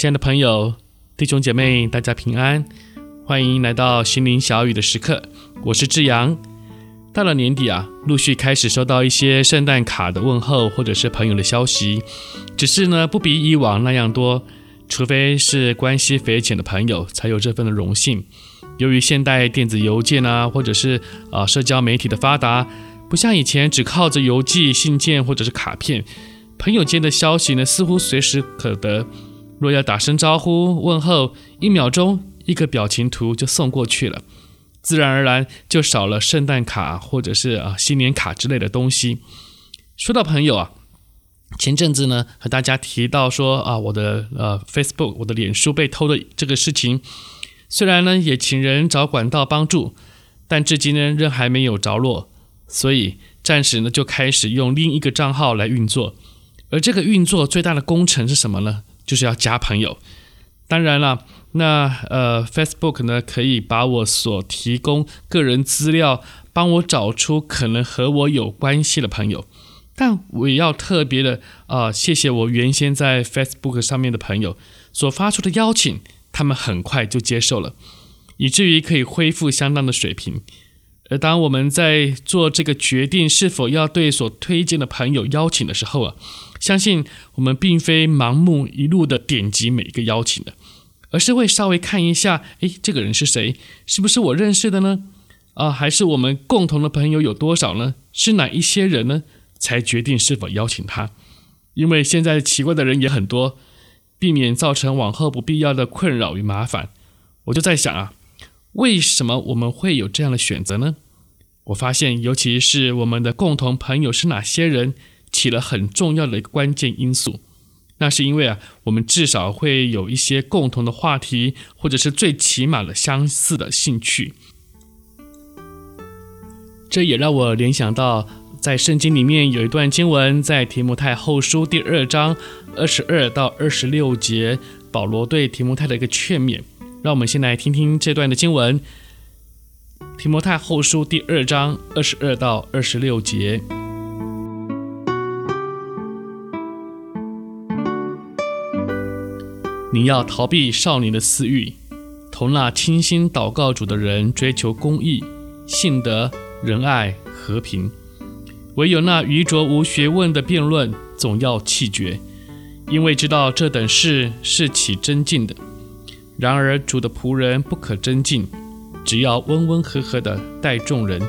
亲爱的朋友、弟兄姐妹，大家平安，欢迎来到心灵小雨的时刻，我是志阳。到了年底啊，陆续开始收到一些圣诞卡的问候，或者是朋友的消息，只是呢，不比以往那样多，除非是关系匪浅的朋友才有这份的荣幸。由于现代电子邮件啊，或者是啊社交媒体的发达，不像以前只靠着邮寄信件或者是卡片，朋友间的消息呢，似乎随时可得。若要打声招呼问候，一秒钟一个表情图就送过去了。自然而然就少了圣诞卡或者是啊新年卡之类的东西。说到朋友啊，前阵子呢和大家提到说啊我的呃 Facebook 我的脸书被偷的这个事情，虽然呢也请人找管道帮助，但至今呢仍还没有着落，所以暂时呢就开始用另一个账号来运作。而这个运作最大的工程是什么呢？就是要加朋友。当然了。那呃，Facebook 呢，可以把我所提供个人资料，帮我找出可能和我有关系的朋友。但我也要特别的啊、谢谢我原先在 Facebook 上面的朋友所发出的邀请，他们很快就接受了，以至于可以恢复相当的水平。而当我们在做这个决定是否要对所推荐的朋友邀请的时候啊，相信我们并非盲目一路的点击每一个邀请的。而是会稍微看一下，诶，这个人是谁？是不是我认识的呢？啊，还是我们共同的朋友有多少呢？是哪一些人呢？才决定是否邀请他。因为现在奇怪的人也很多，避免造成往后不必要的困扰与麻烦，我就在想啊，为什么我们会有这样的选择呢？我发现，尤其是我们的共同朋友是哪些人，起了很重要的一个关键因素。那是因为啊，我们至少会有一些共同的话题，或者是最起码的相似的兴趣。这也让我联想到，在圣经里面有一段经文，在提摩太后书第二章二十二到二十六节，保罗对提摩太的一个劝勉。让我们先来听听这段的经文：提摩太后书第二章二十二到二十六节。你要逃避少年的私欲，同那倾心祷告主的人追求公义、信德、仁爱、和平。唯有那愚拙无学问的辩论，总要弃绝，因为知道这等事是起争竞的。然而主的仆人不可争竞，只要温温和和的待众人，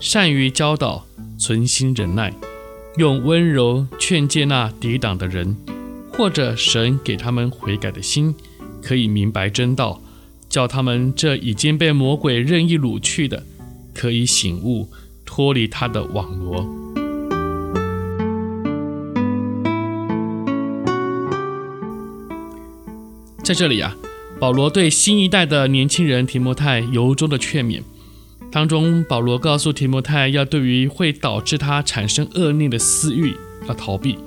善于教导，存心忍耐，用温柔劝诫那抵挡的人。或者神给他们悔改的心，可以明白真道，叫他们这已经被魔鬼任意掳去的，可以醒悟，脱离他的网罗。在这里啊，保罗对新一代的年轻人提摩太由衷的劝勉，当中保罗告诉提摩太，要对于会导致他产生恶念的私欲要逃避，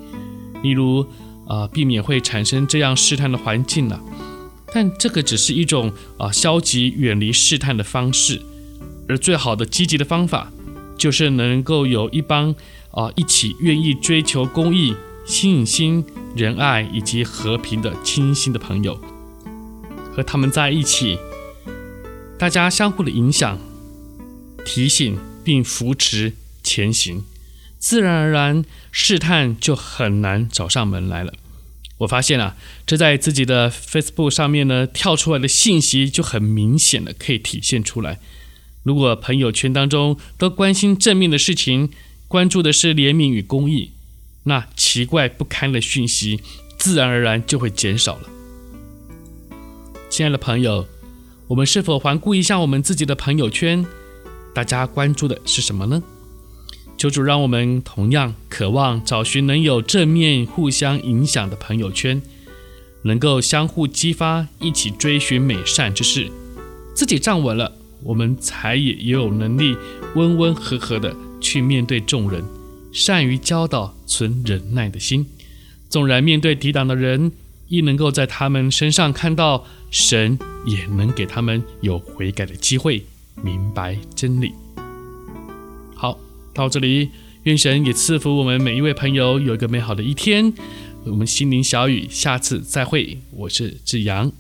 例如。啊、避免会产生这样试探的环境了。但这个只是一种啊、消极远离试探的方式，而最好的积极的方法，就是能够有一帮啊、一起愿意追求公益、信心、仁爱以及和平的亲心的朋友，和他们在一起，大家相互的影响、提醒并扶持前行。自然而然，试探就很难找上门来了。我发现啊，这在自己的 Facebook 上面呢，跳出来的信息就很明显的可以体现出来。如果朋友圈当中都关心正面的事情，关注的是怜悯与公益，那奇怪不堪的讯息自然而然就会减少了。亲爱的朋友，我们是否环顾一下我们自己的朋友圈？大家关注的是什么呢？求主让我们同样渴望找寻能有正面互相影响的朋友圈，能够相互激发，一起追寻美善之事。自己站稳了，我们才也也有能力温温和和的去面对众人，善于教导，存忍耐的心。纵然面对抵挡的人，亦能够在他们身上看到神，也能给他们有悔改的机会，明白真理。好，到这里，愿神也赐福我们每一位朋友有一个美好的一天。我们心灵小雨，下次再会。我是志阳。